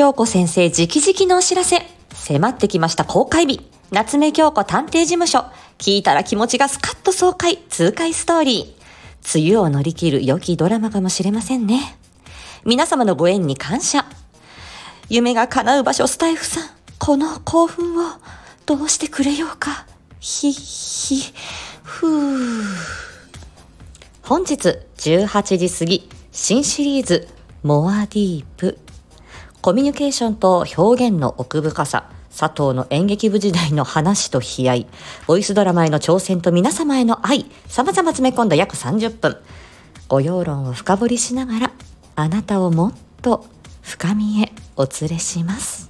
京子先生直々のお知らせ。迫ってきました公開日。夏目京子探偵事務所。聞いたら気持ちがスカッと爽快。痛快ストーリー。梅雨を乗り切る良きドラマかもしれませんね。皆様のご縁に感謝。夢が叶う場所スタイフさん。この興奮をどうしてくれようか。ひ、ひ、ふう。本日18時過ぎ、新シリーズ、モアディープ。コミュニケーションと表現の奥深さ、佐藤の演劇部時代の話と悲哀、ボイスドラマへの挑戦と皆様への愛、様々詰め込んだ約30分。ご要論を深掘りしながら、あなたをもっと深みへお連れします。